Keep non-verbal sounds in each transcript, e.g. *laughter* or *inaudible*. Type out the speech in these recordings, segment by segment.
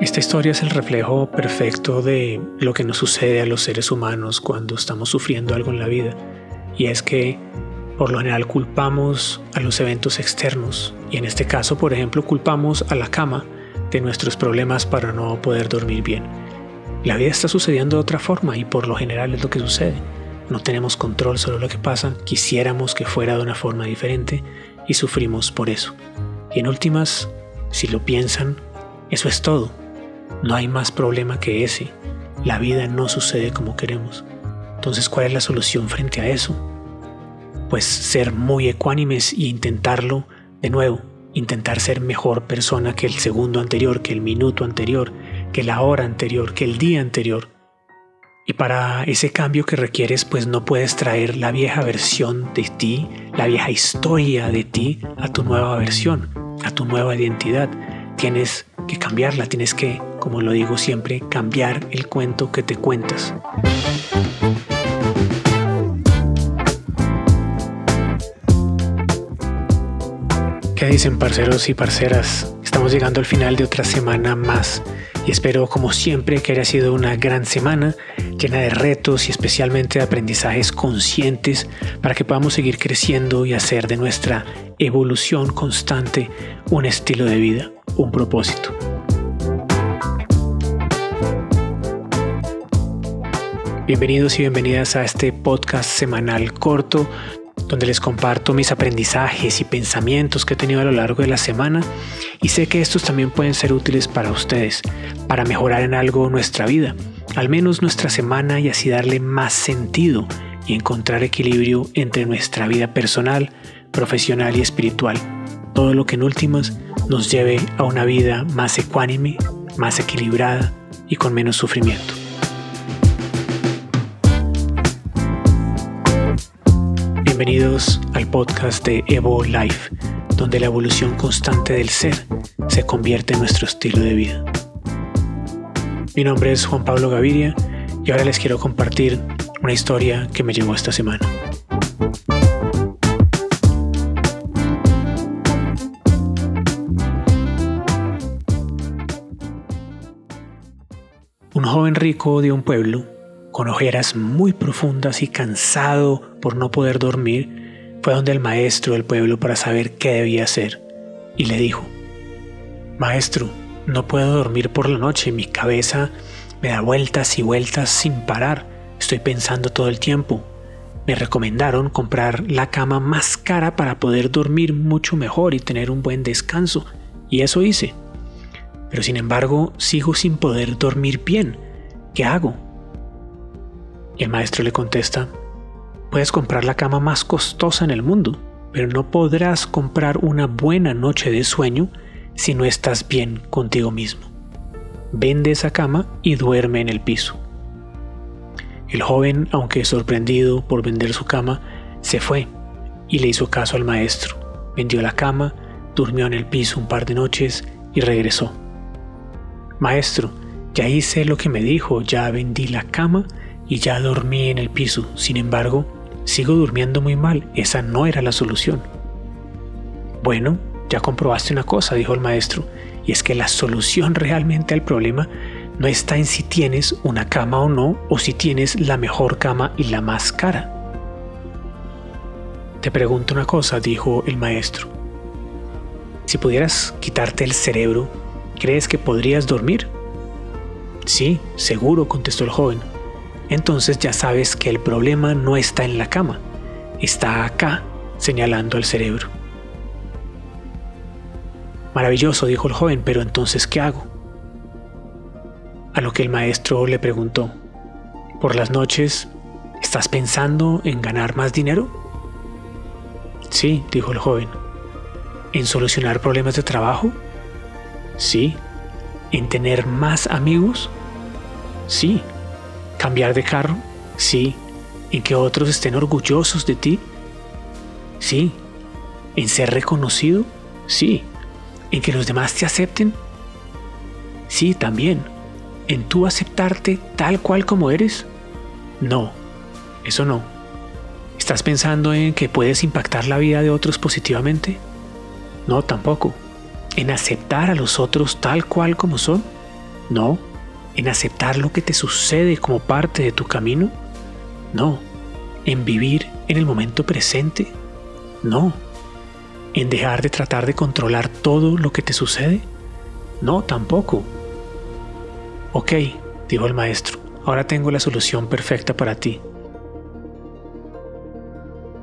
Esta historia es el reflejo perfecto de lo que nos sucede a los seres humanos cuando estamos sufriendo algo en la vida. Y es que por lo general culpamos a los eventos externos y en este caso, por ejemplo, culpamos a la cama de nuestros problemas para no poder dormir bien. La vida está sucediendo de otra forma y por lo general es lo que sucede. No tenemos control sobre lo que pasa, quisiéramos que fuera de una forma diferente y sufrimos por eso. Y en últimas, si lo piensan, eso es todo. No hay más problema que ese. La vida no sucede como queremos. Entonces, ¿cuál es la solución frente a eso? pues ser muy ecuánimes y intentarlo de nuevo, intentar ser mejor persona que el segundo anterior, que el minuto anterior, que la hora anterior, que el día anterior. Y para ese cambio que requieres, pues no puedes traer la vieja versión de ti, la vieja historia de ti a tu nueva versión, a tu nueva identidad. Tienes que cambiarla, tienes que, como lo digo siempre, cambiar el cuento que te cuentas. ¿Qué dicen parceros y parceras? Estamos llegando al final de otra semana más y espero como siempre que haya sido una gran semana llena de retos y especialmente de aprendizajes conscientes para que podamos seguir creciendo y hacer de nuestra evolución constante un estilo de vida, un propósito. Bienvenidos y bienvenidas a este podcast semanal corto donde les comparto mis aprendizajes y pensamientos que he tenido a lo largo de la semana y sé que estos también pueden ser útiles para ustedes, para mejorar en algo nuestra vida, al menos nuestra semana y así darle más sentido y encontrar equilibrio entre nuestra vida personal, profesional y espiritual. Todo lo que en últimas nos lleve a una vida más ecuánime, más equilibrada y con menos sufrimiento. Bienvenidos al podcast de Evo Life, donde la evolución constante del ser se convierte en nuestro estilo de vida. Mi nombre es Juan Pablo Gaviria y ahora les quiero compartir una historia que me llegó esta semana. Un joven rico de un pueblo con ojeras muy profundas y cansado por no poder dormir, fue donde el maestro del pueblo para saber qué debía hacer y le dijo, Maestro, no puedo dormir por la noche, mi cabeza me da vueltas y vueltas sin parar, estoy pensando todo el tiempo. Me recomendaron comprar la cama más cara para poder dormir mucho mejor y tener un buen descanso, y eso hice. Pero sin embargo, sigo sin poder dormir bien. ¿Qué hago? El maestro le contesta, puedes comprar la cama más costosa en el mundo, pero no podrás comprar una buena noche de sueño si no estás bien contigo mismo. Vende esa cama y duerme en el piso. El joven, aunque sorprendido por vender su cama, se fue y le hizo caso al maestro. Vendió la cama, durmió en el piso un par de noches y regresó. Maestro, ya hice lo que me dijo, ya vendí la cama y ya dormí en el piso. Sin embargo, sigo durmiendo muy mal. Esa no era la solución. Bueno, ya comprobaste una cosa, dijo el maestro, y es que la solución realmente al problema no está en si tienes una cama o no, o si tienes la mejor cama y la más cara. Te pregunto una cosa, dijo el maestro. Si pudieras quitarte el cerebro, ¿crees que podrías dormir? Sí, seguro, contestó el joven entonces ya sabes que el problema no está en la cama, está acá, señalando al cerebro. Maravilloso, dijo el joven, pero entonces ¿qué hago? A lo que el maestro le preguntó, ¿por las noches estás pensando en ganar más dinero? Sí, dijo el joven. ¿En solucionar problemas de trabajo? Sí. ¿En tener más amigos? Sí. ¿Cambiar de carro? Sí. ¿En que otros estén orgullosos de ti? Sí. ¿En ser reconocido? Sí. ¿En que los demás te acepten? Sí, también. ¿En tú aceptarte tal cual como eres? No, eso no. ¿Estás pensando en que puedes impactar la vida de otros positivamente? No, tampoco. ¿En aceptar a los otros tal cual como son? No. ¿En aceptar lo que te sucede como parte de tu camino? No. ¿En vivir en el momento presente? No. ¿En dejar de tratar de controlar todo lo que te sucede? No, tampoco. Ok, dijo el maestro, ahora tengo la solución perfecta para ti.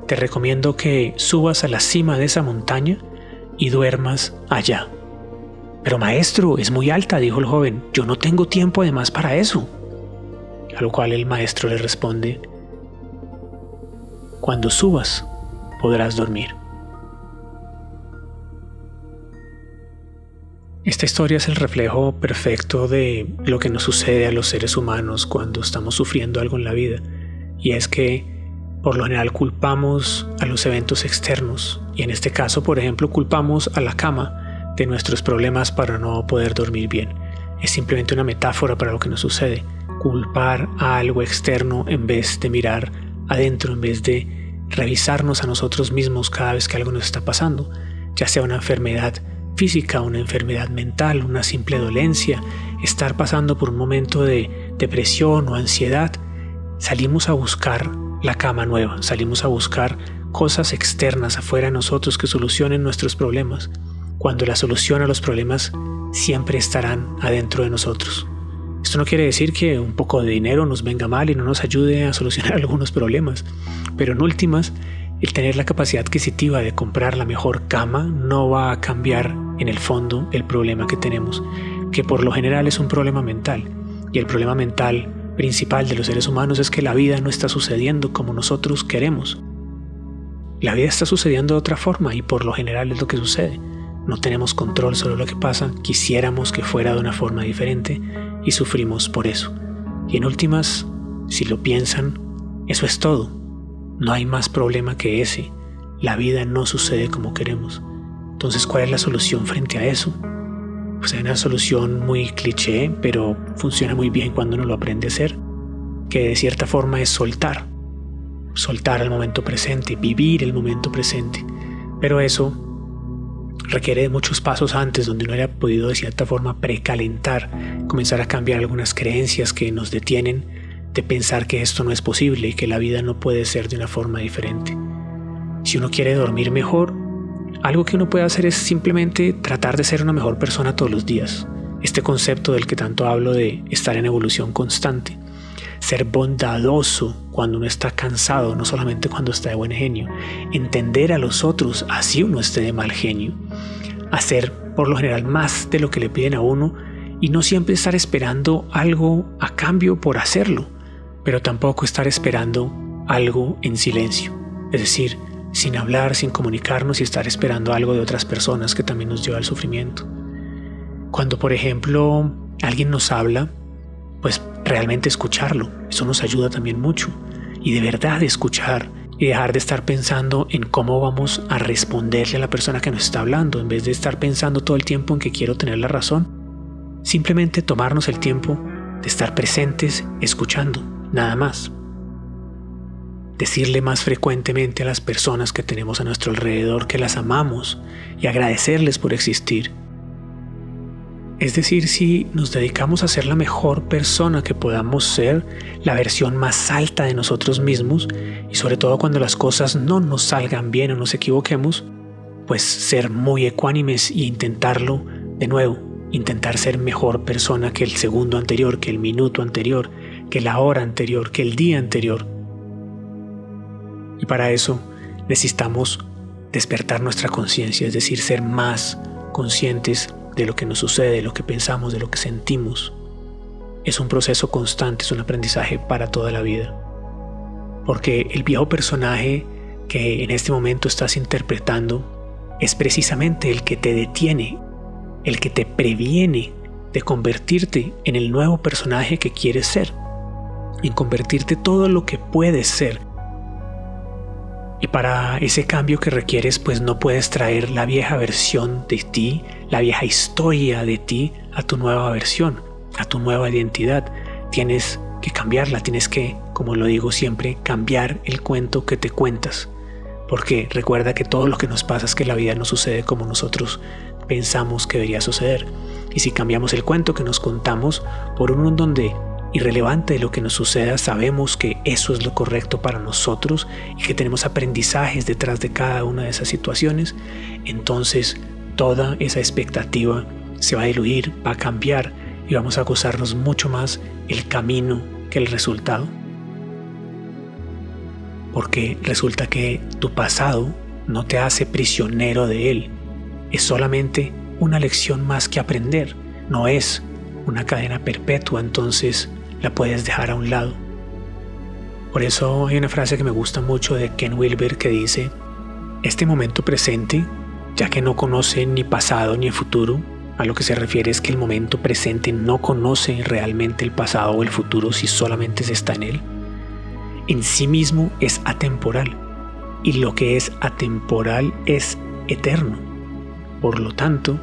Te recomiendo que subas a la cima de esa montaña y duermas allá. Pero maestro, es muy alta, dijo el joven, yo no tengo tiempo además para eso. A lo cual el maestro le responde, cuando subas podrás dormir. Esta historia es el reflejo perfecto de lo que nos sucede a los seres humanos cuando estamos sufriendo algo en la vida. Y es que por lo general culpamos a los eventos externos. Y en este caso, por ejemplo, culpamos a la cama de nuestros problemas para no poder dormir bien. Es simplemente una metáfora para lo que nos sucede. Culpar a algo externo en vez de mirar adentro, en vez de revisarnos a nosotros mismos cada vez que algo nos está pasando, ya sea una enfermedad física, una enfermedad mental, una simple dolencia, estar pasando por un momento de depresión o ansiedad, salimos a buscar la cama nueva, salimos a buscar cosas externas afuera de nosotros que solucionen nuestros problemas cuando la solución a los problemas siempre estarán adentro de nosotros. Esto no quiere decir que un poco de dinero nos venga mal y no nos ayude a solucionar *laughs* algunos problemas, pero en últimas, el tener la capacidad adquisitiva de comprar la mejor cama no va a cambiar en el fondo el problema que tenemos, que por lo general es un problema mental. Y el problema mental principal de los seres humanos es que la vida no está sucediendo como nosotros queremos. La vida está sucediendo de otra forma y por lo general es lo que sucede. No tenemos control sobre lo que pasa, quisiéramos que fuera de una forma diferente y sufrimos por eso. Y en últimas, si lo piensan, eso es todo. No hay más problema que ese. La vida no sucede como queremos. Entonces, ¿cuál es la solución frente a eso? Pues hay una solución muy cliché, pero funciona muy bien cuando uno lo aprende a hacer, que de cierta forma es soltar. Soltar el momento presente, vivir el momento presente. Pero eso requiere muchos pasos antes donde uno haya podido de cierta forma precalentar, comenzar a cambiar algunas creencias que nos detienen de pensar que esto no es posible y que la vida no puede ser de una forma diferente. Si uno quiere dormir mejor, algo que uno puede hacer es simplemente tratar de ser una mejor persona todos los días. Este concepto del que tanto hablo de estar en evolución constante ser bondadoso cuando uno está cansado, no solamente cuando está de buen genio, entender a los otros así uno esté de mal genio, hacer por lo general más de lo que le piden a uno y no siempre estar esperando algo a cambio por hacerlo, pero tampoco estar esperando algo en silencio, es decir, sin hablar, sin comunicarnos y estar esperando algo de otras personas que también nos lleva al sufrimiento. Cuando por ejemplo alguien nos habla, pues realmente escucharlo. Eso nos ayuda también mucho. Y de verdad escuchar y dejar de estar pensando en cómo vamos a responderle a la persona que nos está hablando, en vez de estar pensando todo el tiempo en que quiero tener la razón. Simplemente tomarnos el tiempo de estar presentes escuchando, nada más. Decirle más frecuentemente a las personas que tenemos a nuestro alrededor que las amamos y agradecerles por existir es decir, si nos dedicamos a ser la mejor persona que podamos ser, la versión más alta de nosotros mismos, y sobre todo cuando las cosas no nos salgan bien o nos equivoquemos, pues ser muy ecuánimes e intentarlo de nuevo, intentar ser mejor persona que el segundo anterior, que el minuto anterior, que la hora anterior, que el día anterior. Y para eso necesitamos despertar nuestra conciencia, es decir, ser más conscientes de lo que nos sucede, de lo que pensamos, de lo que sentimos. Es un proceso constante, es un aprendizaje para toda la vida. Porque el viejo personaje que en este momento estás interpretando es precisamente el que te detiene, el que te previene de convertirte en el nuevo personaje que quieres ser, en convertirte todo lo que puedes ser y para ese cambio que requieres, pues no puedes traer la vieja versión de ti, la vieja historia de ti a tu nueva versión, a tu nueva identidad. Tienes que cambiarla, tienes que, como lo digo siempre, cambiar el cuento que te cuentas. Porque recuerda que todo lo que nos pasa es que la vida no sucede como nosotros pensamos que debería suceder. Y si cambiamos el cuento que nos contamos por uno en donde irrelevante de lo que nos suceda, sabemos que eso es lo correcto para nosotros y que tenemos aprendizajes detrás de cada una de esas situaciones, entonces toda esa expectativa se va a diluir, va a cambiar y vamos a gozarnos mucho más el camino que el resultado. Porque resulta que tu pasado no te hace prisionero de él, es solamente una lección más que aprender, no es una cadena perpetua, entonces la puedes dejar a un lado. Por eso hay una frase que me gusta mucho de Ken Wilber que dice, este momento presente, ya que no conoce ni pasado ni futuro, a lo que se refiere es que el momento presente no conoce realmente el pasado o el futuro si solamente se está en él. En sí mismo es atemporal y lo que es atemporal es eterno. Por lo tanto,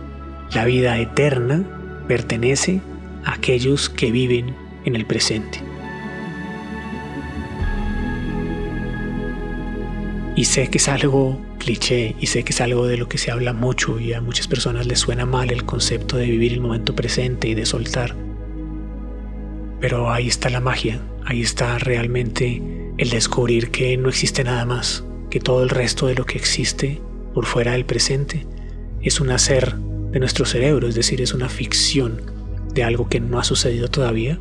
la vida eterna pertenece a aquellos que viven en el presente. Y sé que es algo cliché y sé que es algo de lo que se habla mucho y a muchas personas les suena mal el concepto de vivir el momento presente y de soltar. Pero ahí está la magia, ahí está realmente el descubrir que no existe nada más, que todo el resto de lo que existe por fuera del presente es un hacer de nuestro cerebro, es decir, es una ficción de algo que no ha sucedido todavía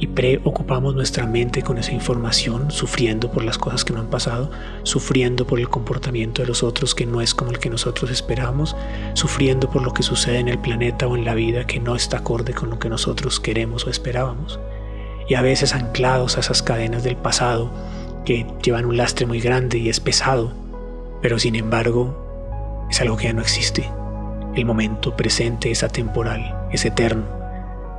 y preocupamos nuestra mente con esa información, sufriendo por las cosas que no han pasado, sufriendo por el comportamiento de los otros que no es como el que nosotros esperamos, sufriendo por lo que sucede en el planeta o en la vida que no está acorde con lo que nosotros queremos o esperábamos. Y a veces anclados a esas cadenas del pasado que llevan un lastre muy grande y es pesado, pero sin embargo es algo que ya no existe. El momento presente es atemporal, es eterno.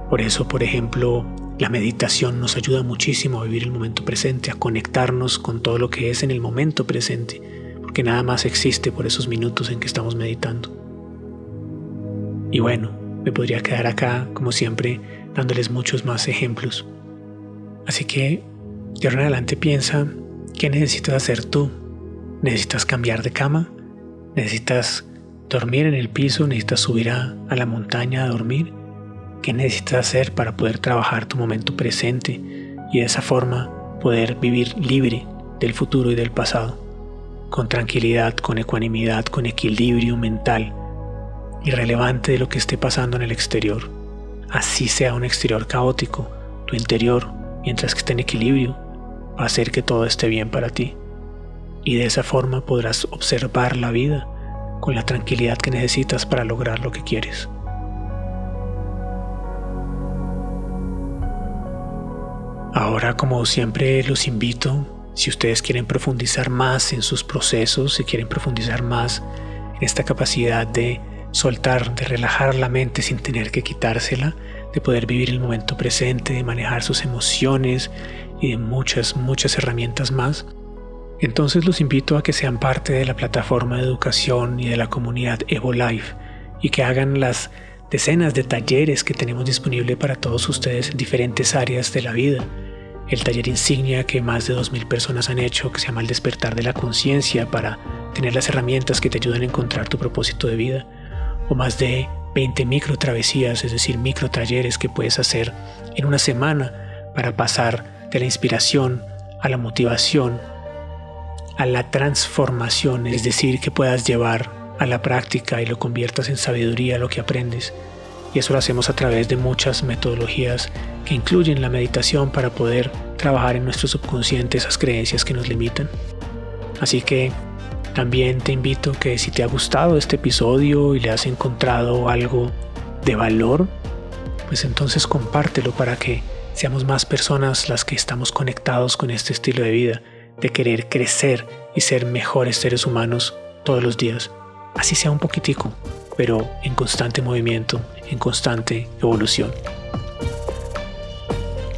Por eso, por ejemplo, la meditación nos ayuda muchísimo a vivir el momento presente, a conectarnos con todo lo que es en el momento presente, porque nada más existe por esos minutos en que estamos meditando. Y bueno, me podría quedar acá, como siempre, dándoles muchos más ejemplos. Así que, de ahora en adelante piensa, ¿qué necesitas hacer tú? ¿Necesitas cambiar de cama? ¿Necesitas dormir en el piso? ¿Necesitas subir a, a la montaña a dormir? Qué necesitas hacer para poder trabajar tu momento presente y de esa forma poder vivir libre del futuro y del pasado, con tranquilidad, con ecuanimidad, con equilibrio mental, irrelevante de lo que esté pasando en el exterior. Así sea un exterior caótico, tu interior, mientras que esté en equilibrio, va a hacer que todo esté bien para ti. Y de esa forma podrás observar la vida con la tranquilidad que necesitas para lograr lo que quieres. Ahora, como siempre, los invito, si ustedes quieren profundizar más en sus procesos, si quieren profundizar más en esta capacidad de soltar, de relajar la mente sin tener que quitársela, de poder vivir el momento presente, de manejar sus emociones y de muchas, muchas herramientas más, entonces los invito a que sean parte de la plataforma de educación y de la comunidad EvoLife y que hagan las decenas de talleres que tenemos disponible para todos ustedes en diferentes áreas de la vida. El taller insignia que más de 2.000 personas han hecho, que se llama El despertar de la conciencia para tener las herramientas que te ayudan a encontrar tu propósito de vida. O más de 20 micro travesías, es decir, micro talleres que puedes hacer en una semana para pasar de la inspiración a la motivación, a la transformación, es decir, que puedas llevar a la práctica y lo conviertas en sabiduría lo que aprendes. Y eso lo hacemos a través de muchas metodologías que incluyen la meditación para poder trabajar en nuestro subconsciente esas creencias que nos limitan. Así que también te invito que si te ha gustado este episodio y le has encontrado algo de valor, pues entonces compártelo para que seamos más personas las que estamos conectados con este estilo de vida, de querer crecer y ser mejores seres humanos todos los días así sea un poquitico, pero en constante movimiento, en constante evolución.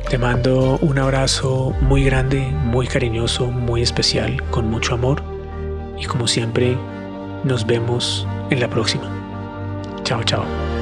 Te mando un abrazo muy grande, muy cariñoso, muy especial, con mucho amor y como siempre nos vemos en la próxima. Chao, chao.